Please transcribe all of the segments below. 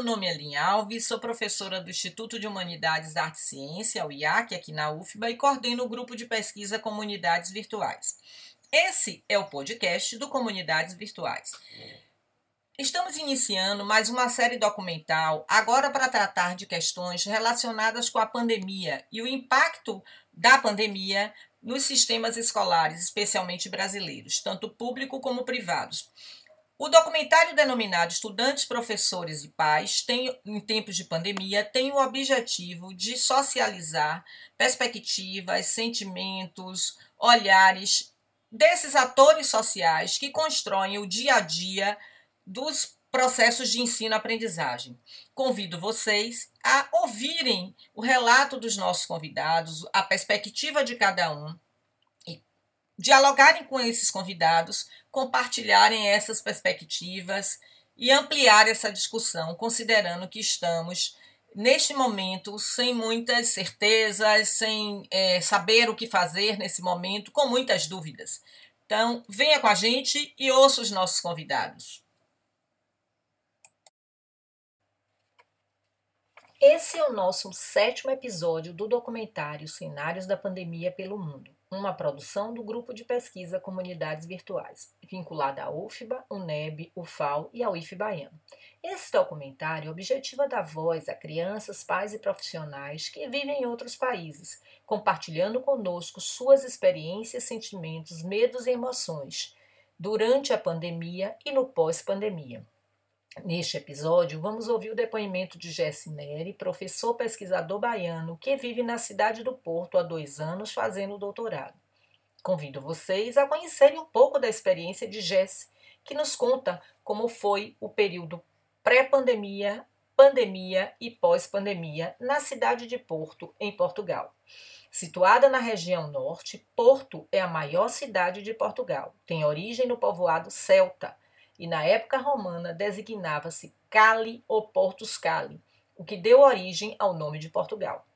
meu nome é Linha Alves, sou professora do Instituto de Humanidades, Arte e Ciência, o IAC, aqui na UFBA, e coordeno o grupo de pesquisa Comunidades Virtuais. Esse é o podcast do Comunidades Virtuais. Estamos iniciando mais uma série documental, agora para tratar de questões relacionadas com a pandemia e o impacto da pandemia nos sistemas escolares, especialmente brasileiros, tanto público como privados. O documentário denominado Estudantes, Professores e Pais, tem, em tempos de pandemia, tem o objetivo de socializar perspectivas, sentimentos, olhares desses atores sociais que constroem o dia a dia dos processos de ensino-aprendizagem. Convido vocês a ouvirem o relato dos nossos convidados, a perspectiva de cada um, dialogarem com esses convidados, compartilharem essas perspectivas e ampliar essa discussão, considerando que estamos neste momento sem muitas certezas, sem é, saber o que fazer nesse momento, com muitas dúvidas. Então, venha com a gente e ouça os nossos convidados. Esse é o nosso sétimo episódio do documentário Cenários da Pandemia pelo Mundo, uma produção do grupo de pesquisa Comunidades Virtuais, vinculada à UFBA, UNEB, UFAL e ao IF. Esse documentário objetiva dar voz a crianças, pais e profissionais que vivem em outros países, compartilhando conosco suas experiências, sentimentos, medos e emoções durante a pandemia e no pós-pandemia. Neste episódio, vamos ouvir o depoimento de Jesse Neri, professor pesquisador baiano que vive na cidade do Porto há dois anos fazendo doutorado. Convido vocês a conhecerem um pouco da experiência de Jesse, que nos conta como foi o período pré-pandemia, pandemia e pós-pandemia na cidade de Porto, em Portugal. Situada na região norte, Porto é a maior cidade de Portugal. Tem origem no povoado celta e na época romana designava-se Cali ou Portus Cali, o que deu origem ao nome de Portugal.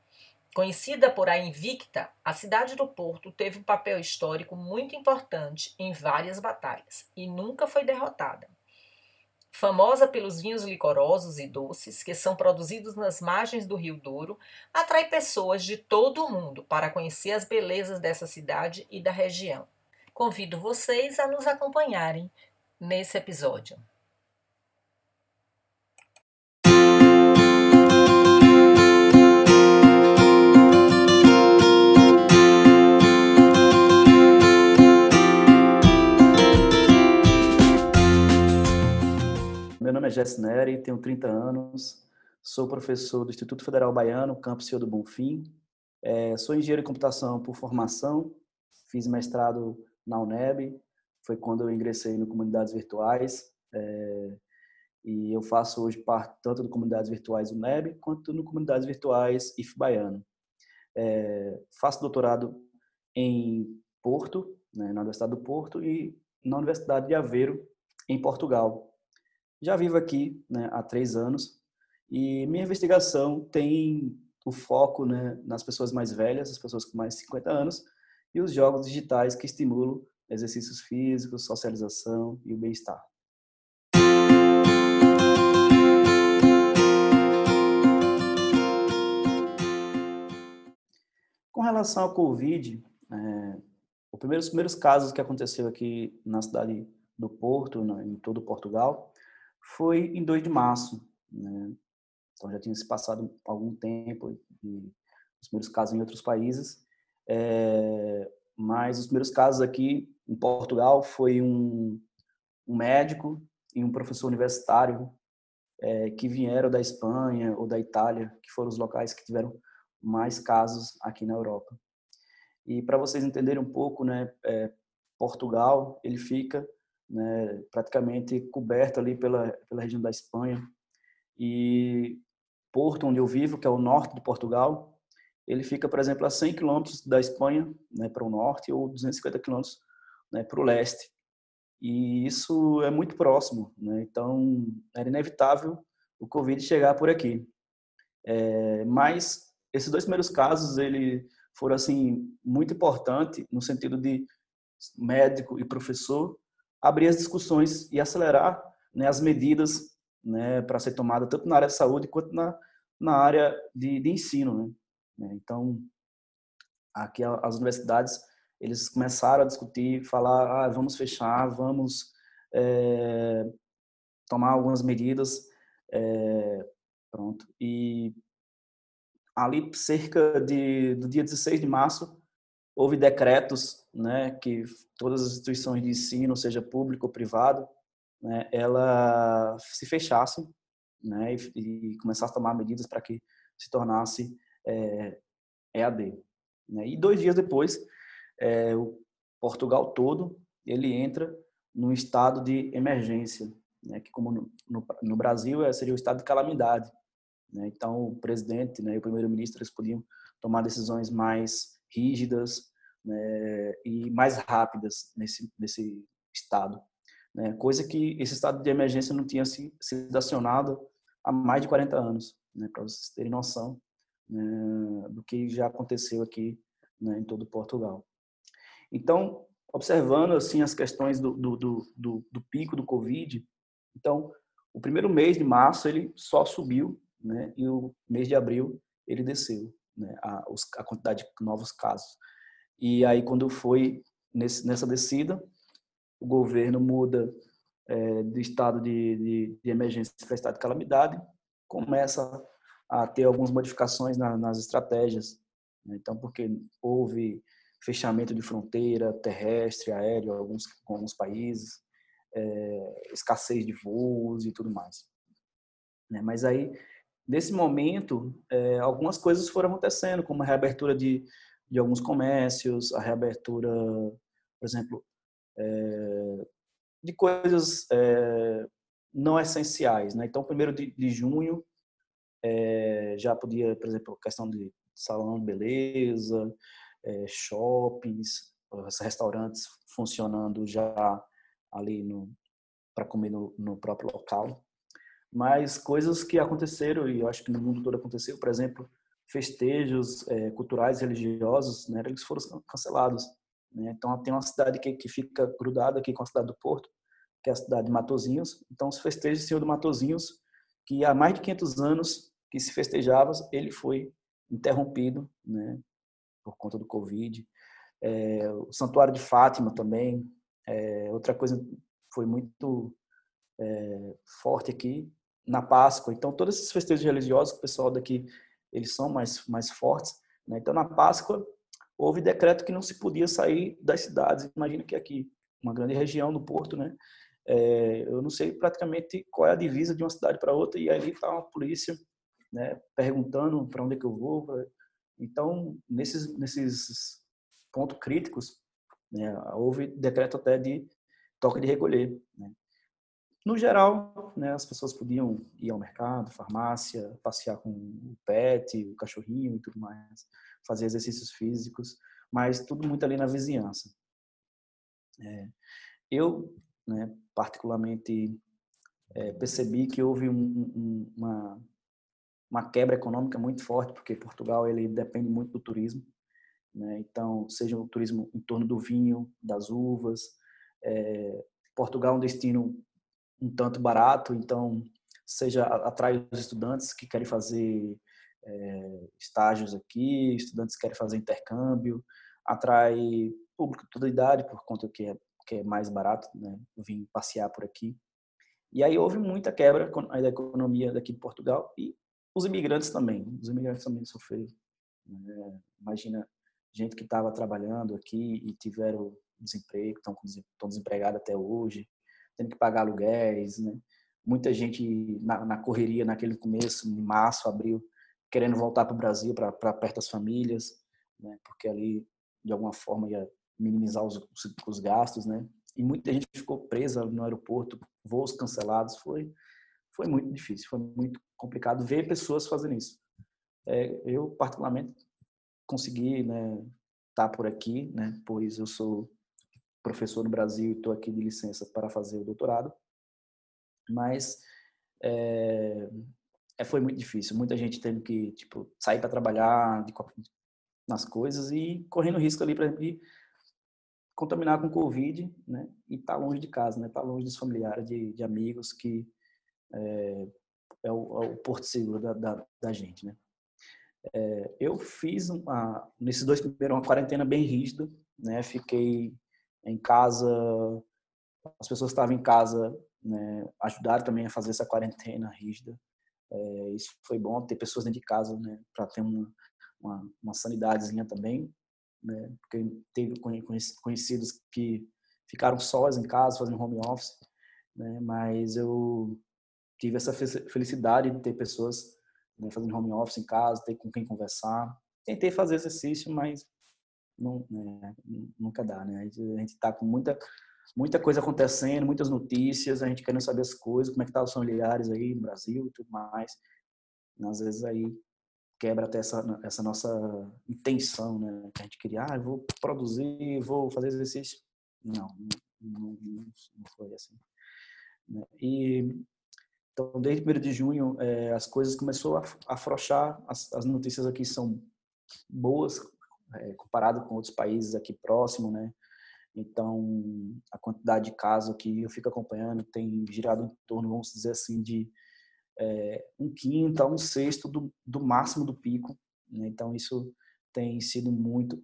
Conhecida por a Invicta, a cidade do Porto teve um papel histórico muito importante em várias batalhas e nunca foi derrotada. Famosa pelos vinhos licorosos e doces que são produzidos nas margens do Rio Douro, atrai pessoas de todo o mundo para conhecer as belezas dessa cidade e da região. Convido vocês a nos acompanharem nesse episódio. Meu nome é Jess Neri, tenho 30 anos, sou professor do Instituto Federal Baiano, Campus Senhor do Bonfim, é, sou engenheiro de computação por formação, fiz mestrado na UNEB, foi quando eu ingressei no Comunidades Virtuais. É, e eu faço hoje parte tanto do Comunidades Virtuais UNEB quanto no Comunidades Virtuais IF Baiano. É, faço doutorado em Porto, né, na Universidade do Porto, e na Universidade de Aveiro, em Portugal. Já vivo aqui né, há três anos e minha investigação tem o foco né, nas pessoas mais velhas, as pessoas com mais de 50 anos, e os jogos digitais que estimulam exercícios físicos, socialização e o bem-estar. Com relação ao Covid, é, os primeiros, primeiros casos que aconteceu aqui na cidade do Porto, em todo Portugal, foi em 2 de março. Né? Então já tinha se passado algum tempo, os primeiros casos em outros países. É, mas os primeiros casos aqui em Portugal foi um, um médico e um professor universitário é, que vieram da Espanha ou da Itália, que foram os locais que tiveram mais casos aqui na Europa. E para vocês entenderem um pouco, né, é, Portugal ele fica né, praticamente coberto ali pela, pela região da Espanha e Porto, onde eu vivo, que é o norte de Portugal, ele fica, por exemplo, a 100 quilômetros da Espanha, né, para o norte, ou 250 quilômetros né, para o leste. E isso é muito próximo, né? então era inevitável o Covid chegar por aqui. É, mas esses dois primeiros casos ele foram assim muito importante no sentido de médico e professor abrir as discussões e acelerar né, as medidas né, para ser tomada tanto na área de saúde quanto na, na área de, de ensino. Né? Então, aqui as universidades eles começaram a discutir, falar, ah, vamos fechar, vamos é, tomar algumas medidas, é, pronto. E ali cerca de do dia 16 de março houve decretos, né, que todas as instituições de ensino, seja público ou privado, né, ela se fechassem, né, e, e começasse a tomar medidas para que se tornasse é, EAD. Né? E dois dias depois, é, o Portugal todo ele entra no estado de emergência, né? que como no, no, no Brasil é, seria o estado de calamidade. Né? Então o presidente né, e o primeiro-ministro eles podiam tomar decisões mais rígidas né, e mais rápidas nesse, nesse estado. Né? Coisa que esse estado de emergência não tinha sido acionado há mais de 40 anos, né? para vocês terem noção né, do que já aconteceu aqui né, em todo Portugal. Então, observando assim as questões do, do, do, do, pico do Covid, então o primeiro mês de março ele só subiu, né, e o mês de abril ele desceu, né, a, a quantidade de novos casos. E aí quando foi nesse, nessa descida, o governo muda é, de estado de, de, de emergência para estado de calamidade, começa a ter algumas modificações na, nas estratégias. Né? Então, porque houve fechamento de fronteira terrestre, aéreo, alguns com alguns países, é, escassez de voos e tudo mais. Né? Mas aí, nesse momento, é, algumas coisas foram acontecendo, como a reabertura de, de alguns comércios, a reabertura, por exemplo, é, de coisas é, não essenciais. Né? Então, primeiro de, de junho, é, já podia, por exemplo, questão de salão de beleza, é, shoppings, restaurantes funcionando já ali para comer no, no, próprio local. Mas coisas que aconteceram, e eu acho que no mundo todo aconteceu, por exemplo, festejos é, culturais religiosos, né, eles foram cancelados. Né? Então, tem uma cidade que, que fica grudada aqui com a cidade do Porto, que é a cidade de Matozinhos. Então, os festejos do Senhor do Matozinhos, que há mais de 500 anos que se festejava, ele foi interrompido, né, por conta do Covid. É, o Santuário de Fátima também, é, outra coisa foi muito é, forte aqui na Páscoa. Então, todos esses festejos religiosos, o pessoal daqui, eles são mais, mais fortes. Né? Então, na Páscoa, houve decreto que não se podia sair das cidades. Imagina que aqui, uma grande região no Porto, né? É, eu não sei praticamente qual é a divisa de uma cidade para outra, e ali está uma polícia né, perguntando para onde é que eu vou. Então, nesses, nesses pontos críticos, né, houve decreto até de toque de recolher. Né. No geral, né, as pessoas podiam ir ao mercado, farmácia, passear com o pet, o cachorrinho e tudo mais, fazer exercícios físicos, mas tudo muito ali na vizinhança. É, eu, né, particularmente, é, percebi que houve um, um, uma uma quebra econômica muito forte, porque Portugal ele depende muito do turismo. Né? Então, seja o turismo em torno do vinho, das uvas. É, Portugal é um destino um tanto barato, então, seja atrai os estudantes que querem fazer é, estágios aqui, estudantes que querem fazer intercâmbio, atrai público de toda idade, por conta que é, que é mais barato né? vir passear por aqui. E aí houve muita quebra da economia daqui de Portugal e os imigrantes também, os imigrantes também sofreram. Né? Imagina gente que estava trabalhando aqui e tiveram desemprego, estão, desempregados até hoje, tendo que pagar aluguéis, né? Muita gente na, na correria naquele começo, em março, abril, querendo voltar para o Brasil, para perto das famílias, né? Porque ali, de alguma forma, ia minimizar os, os gastos, né? E muita gente ficou presa no aeroporto, voos cancelados, foi foi muito difícil, foi muito complicado ver pessoas fazendo isso. É, eu, particularmente, consegui né, estar tá por aqui, né, pois eu sou professor no Brasil e estou aqui de licença para fazer o doutorado, mas é, é, foi muito difícil. Muita gente tendo que tipo, sair para trabalhar de, nas coisas e correndo risco ali, exemplo, de contaminar com Covid, né? E estar tá longe de casa, né? Tá longe dos familiares, de, de amigos que é, é, o, é o, porto seguro da, da, da gente, né? É, eu fiz uma, nesses dois primeiros uma quarentena bem rígida, né? Fiquei em casa, as pessoas que estavam em casa né, ajudaram também a fazer essa quarentena rígida. É, isso foi bom ter pessoas dentro de casa, né, para ter uma, uma, uma sanidadezinha também, né, porque teve conhecidos que ficaram sós em casa fazendo home office, né, mas eu tive essa felicidade de ter pessoas né, fazendo home office em casa, ter com quem conversar. Tentei fazer exercício, mas não, né, nunca dá, né? A gente está com muita muita coisa acontecendo, muitas notícias, a gente querendo saber as coisas, como é que tá os familiares aí no Brasil e tudo mais. Às vezes aí quebra até essa, essa nossa intenção, né? Que a gente queria, ah, vou produzir, vou fazer exercício. Não, não, não, foi assim. Né? E então, desde 1 de junho, é, as coisas começou a afrouxar, as, as notícias aqui são boas, é, comparado com outros países aqui próximo, né? Então, a quantidade de casos que eu fico acompanhando tem girado em torno, vamos dizer assim, de é, um quinto a um sexto do, do máximo do pico. Né? Então, isso tem sido muito,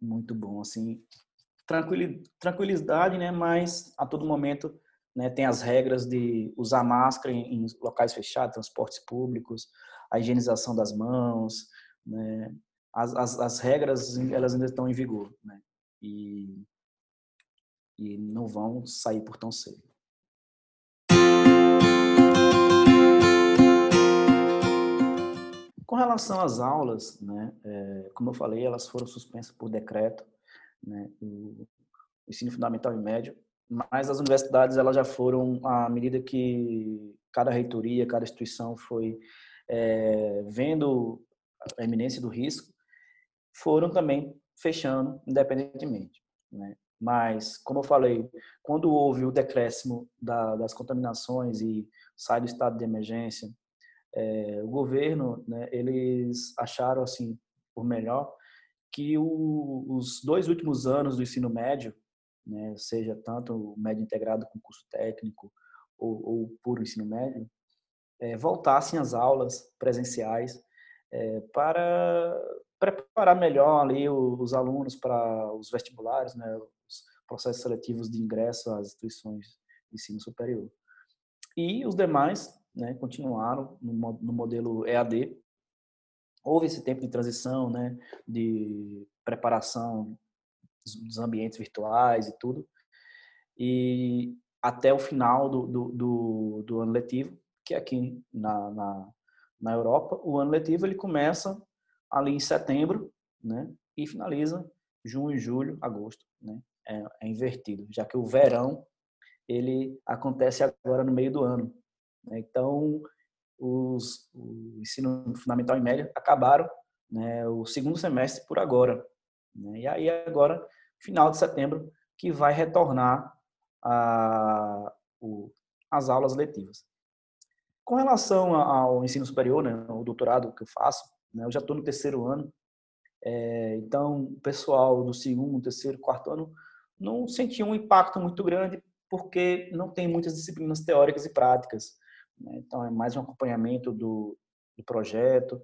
muito bom. Assim, tranquilidade, né? mas a todo momento né, tem as regras de usar máscara em, em locais fechados, transportes públicos, a higienização das mãos, né? as, as, as regras elas ainda estão em vigor. Né? e, e não vão sair por tão cedo. Com relação às aulas, né, é, como eu falei, elas foram suspensas por decreto, né, o ensino fundamental e médio, mas as universidades elas já foram, à medida que cada reitoria, cada instituição foi é, vendo a eminência do risco, foram também fechando independentemente. Né? Mas, como eu falei, quando houve o decréscimo da, das contaminações e sai do estado de emergência, é, o governo, né, eles acharam assim por melhor que o, os dois últimos anos do ensino médio, né, seja tanto o médio integrado com curso técnico ou, ou puro ensino médio, é, voltassem às aulas presenciais é, para preparar melhor ali os alunos para os vestibulares, né, os processos seletivos de ingresso às instituições de ensino superior. E os demais né, continuaram no, no modelo EAD. Houve esse tempo de transição, né, de preparação dos ambientes virtuais e tudo, e até o final do, do, do, do ano letivo, que aqui na, na, na Europa, o ano letivo ele começa ali em setembro, né? E finaliza junho, julho, agosto, né? É, é, invertido, já que o verão ele acontece agora no meio do ano. Né? Então, os, o ensino fundamental e médio acabaram né, o segundo semestre por agora. Né? E aí agora, final de setembro, que vai retornar a, o, as aulas letivas. Com relação ao ensino superior, né, o doutorado que eu faço, né? Eu já estou no terceiro ano, é, então o pessoal do segundo, terceiro, quarto ano não sentia um impacto muito grande porque não tem muitas disciplinas teóricas e práticas. Né? Então é mais um acompanhamento do, do projeto.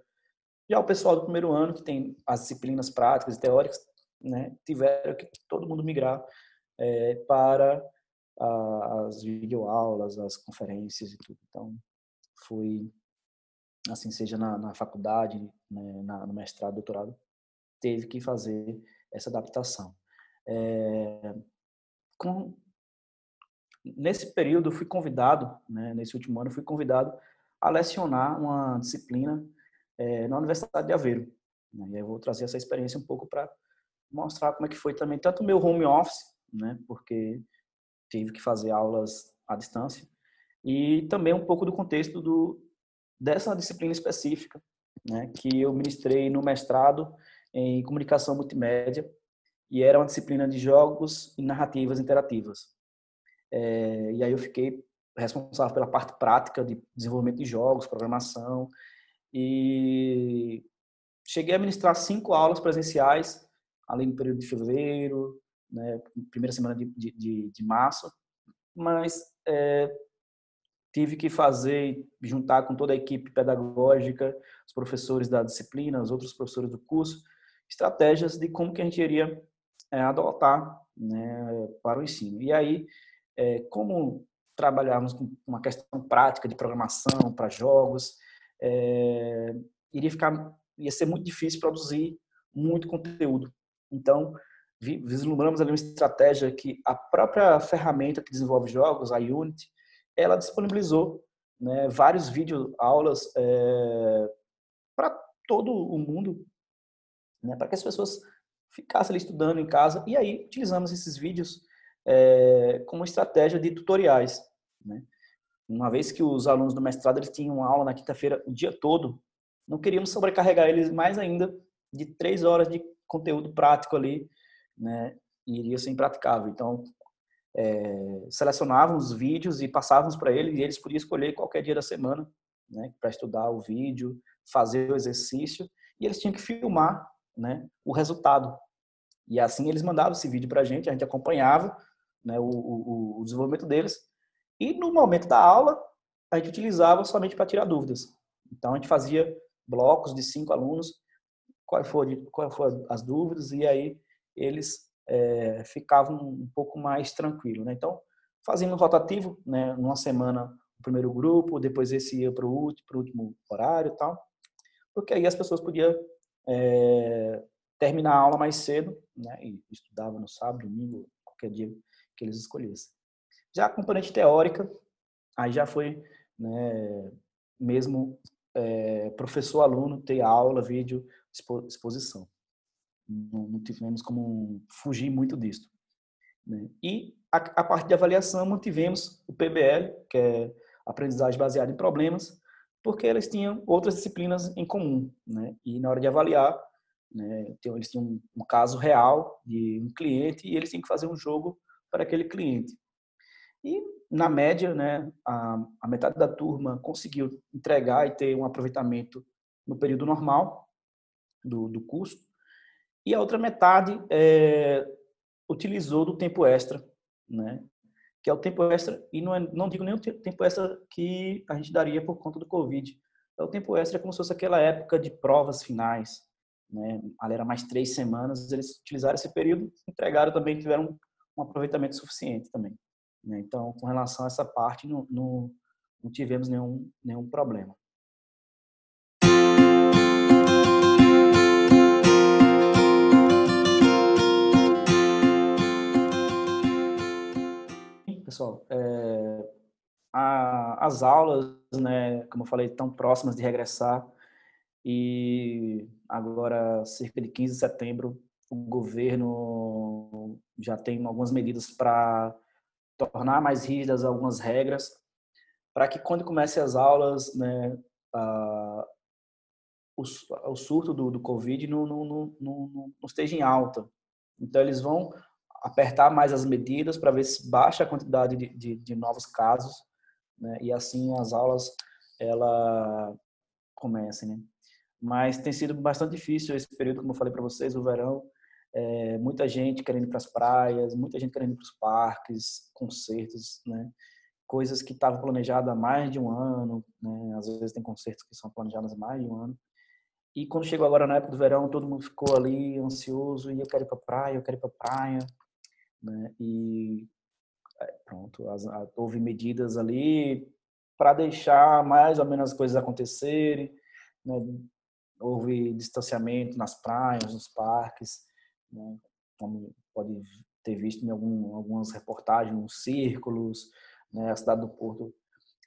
Já o pessoal do primeiro ano, que tem as disciplinas práticas e teóricas, né, tiveram que todo mundo migrar é, para a, as videoaulas, as conferências e tudo. Então, foi assim seja na, na faculdade, né, na, no mestrado, doutorado, teve que fazer essa adaptação. É, com, nesse período, fui convidado, né, nesse último ano, fui convidado a lecionar uma disciplina é, na Universidade de Aveiro. Né, e eu vou trazer essa experiência um pouco para mostrar como é que foi também, tanto o meu home office, né, porque tive que fazer aulas à distância, e também um pouco do contexto do, dessa disciplina específica, né, que eu ministrei no mestrado em comunicação multimédia e era uma disciplina de jogos e narrativas interativas. É, e aí eu fiquei responsável pela parte prática de desenvolvimento de jogos, programação e cheguei a ministrar cinco aulas presenciais ali no período de fevereiro, né, primeira semana de, de, de março, mas é, tive que fazer, juntar com toda a equipe pedagógica, os professores da disciplina, os outros professores do curso, estratégias de como que a gente iria é, adotar né, para o ensino. E aí, é, como trabalharmos com uma questão prática de programação para jogos, é, iria ficar, ia ser muito difícil produzir muito conteúdo. Então, vislumbramos ali uma estratégia que a própria ferramenta que desenvolve jogos, a Unity, ela disponibilizou né, vários vídeos, aulas é, para todo o mundo, né, para que as pessoas ficassem ali estudando em casa. E aí utilizamos esses vídeos é, como estratégia de tutoriais. Né? Uma vez que os alunos do mestrado eles tinham aula na quinta-feira o dia todo, não queríamos sobrecarregar eles mais ainda de três horas de conteúdo prático ali, né? E iria ser impraticável. Então, é, selecionávamos os vídeos e passávamos para eles e eles podiam escolher qualquer dia da semana, né? Para estudar o vídeo, fazer o exercício e eles tinham que filmar, né? O resultado. E assim eles mandavam esse vídeo para a gente, a gente acompanhava, né? O, o, o desenvolvimento deles e no momento da aula a gente utilizava somente para tirar dúvidas. Então a gente fazia blocos de cinco alunos, qual foi, qual foram as dúvidas e aí eles é, ficavam um pouco mais tranquilos. Né? Então, fazendo um rotativo, né? numa semana o primeiro grupo, depois esse ia para o último, último horário tal, porque aí as pessoas podiam é, terminar a aula mais cedo né? e estudava no sábado, domingo, qualquer dia que eles escolhessem. Já a componente teórica, aí já foi né, mesmo é, professor-aluno, ter aula, vídeo, exposição. Não, não tivemos como fugir muito disso. Né? E a, a, parte de avaliação, mantivemos o PBL, que é aprendizagem baseada em problemas, porque eles tinham outras disciplinas em comum. Né? E na hora de avaliar, né, eles tinham um, um caso real de um cliente e eles tinham que fazer um jogo para aquele cliente. E, na média, né, a, a metade da turma conseguiu entregar e ter um aproveitamento no período normal do, do curso, e a outra metade é, utilizou do tempo extra, né? que é o tempo extra, e não, é, não digo nem o tempo extra que a gente daria por conta do Covid, é o tempo extra como se fosse aquela época de provas finais, né? ali era mais três semanas, eles utilizaram esse período, entregaram também, tiveram um aproveitamento suficiente também. Né? Então, com relação a essa parte, não, não, não tivemos nenhum, nenhum problema. Pessoal, é, a, as aulas, né, como eu falei, estão próximas de regressar e agora, cerca de 15 de setembro, o governo já tem algumas medidas para tornar mais rígidas algumas regras, para que quando comece as aulas, né, a, o, o, surto do, do Covid não, não, não, não, esteja em alta. Então, eles vão apertar mais as medidas para ver se baixa a quantidade de, de, de novos casos, né, e assim as aulas ela comecem, né. Mas tem sido bastante difícil esse período, como eu falei para vocês, o verão, é, muita gente querendo ir para as praias, muita gente querendo ir para os parques, concertos, né? Coisas que estavam planejadas há mais de um ano, né? Às vezes tem concertos que são planejados há mais de um ano. E quando chegou agora na época do verão, todo mundo ficou ali ansioso e eu quero ir para a praia, eu quero ir para a praia, né? E é, pronto, as, houve medidas ali para deixar mais ou menos as coisas acontecerem, né? Houve distanciamento nas praias, nos parques, né? como pode ter visto em algum, algumas reportagens, nos círculos, né? a cidade do Porto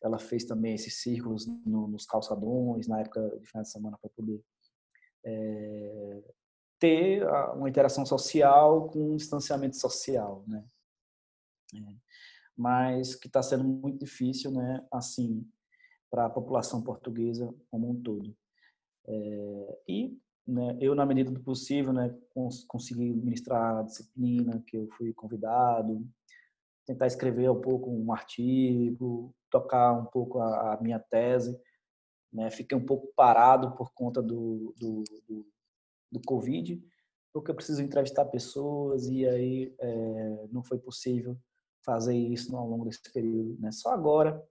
ela fez também esses círculos no, nos calçadões na época de final de semana para poder é, ter uma interação social com um distanciamento social, né? É, mas que está sendo muito difícil, né? Assim, para a população portuguesa como um todo. É, e né, eu, na medida do possível, né, cons consegui ministrar a disciplina que eu fui convidado, tentar escrever um pouco um artigo, tocar um pouco a, a minha tese. Né, fiquei um pouco parado por conta do, do, do, do Covid, porque eu preciso entrevistar pessoas e aí é, não foi possível fazer isso ao longo desse período. Né? Só agora,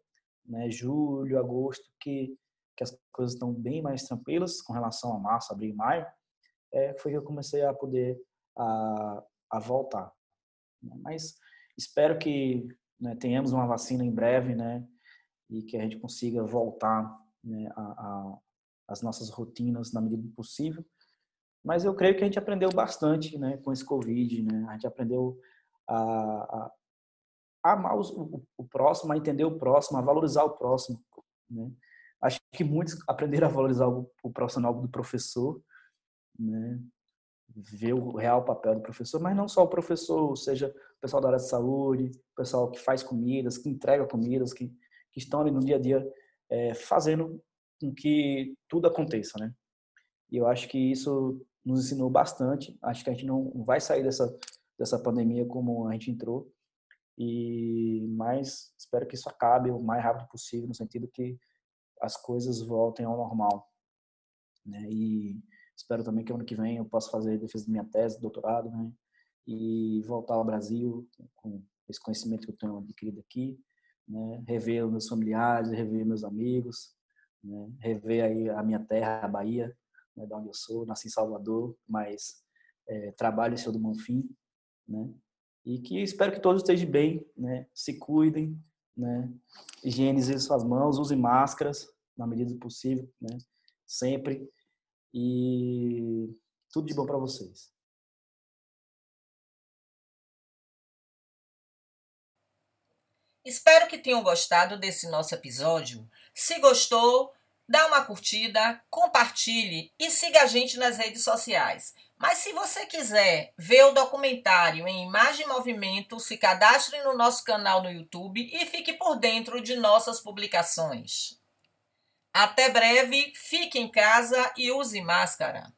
né, julho, agosto, que, que as coisas estão bem mais tranquilas com relação a março, abril e maio, é, foi que eu comecei a poder a, a voltar. Mas espero que né, tenhamos uma vacina em breve, né, e que a gente consiga voltar né, a, a, as nossas rotinas na medida do possível. Mas eu creio que a gente aprendeu bastante né, com esse Covid, né? A gente aprendeu a, a, a amar o, o, próximo, a entender o próximo, a valorizar o próximo, né? Acho que muitos aprenderam a valorizar o, o profissional do professor, né? Ver o real papel do professor, mas não só o professor, seja o pessoal da área de saúde, o pessoal que faz comidas, que entrega comidas, que, que estão ali no dia a dia é, fazendo com que tudo aconteça, né? E eu acho que isso nos ensinou bastante. Acho que a gente não vai sair dessa dessa pandemia como a gente entrou. E mas espero que isso acabe o mais rápido possível, no sentido que as coisas voltem ao normal. Né? E espero também que ano que vem eu possa fazer defesa da minha tese, doutorado, né? E voltar ao Brasil com esse conhecimento que eu tenho adquirido aqui, né? Rever meus familiares, rever meus amigos, né? Rever aí a minha terra, a Bahia, né, de onde eu sou, nasci em Salvador, mas é, trabalho em Senhor do Bonfim, né? E que espero que todos estejam bem, né? Se cuidem, né? Higienizem suas mãos, usem máscaras na medida do possível, né? Sempre. E tudo de bom para vocês. Espero que tenham gostado desse nosso episódio. Se gostou, dá uma curtida, compartilhe e siga a gente nas redes sociais. Mas se você quiser ver o documentário em imagem e movimento, se cadastre no nosso canal no YouTube e fique por dentro de nossas publicações. Até breve, fique em casa e use máscara.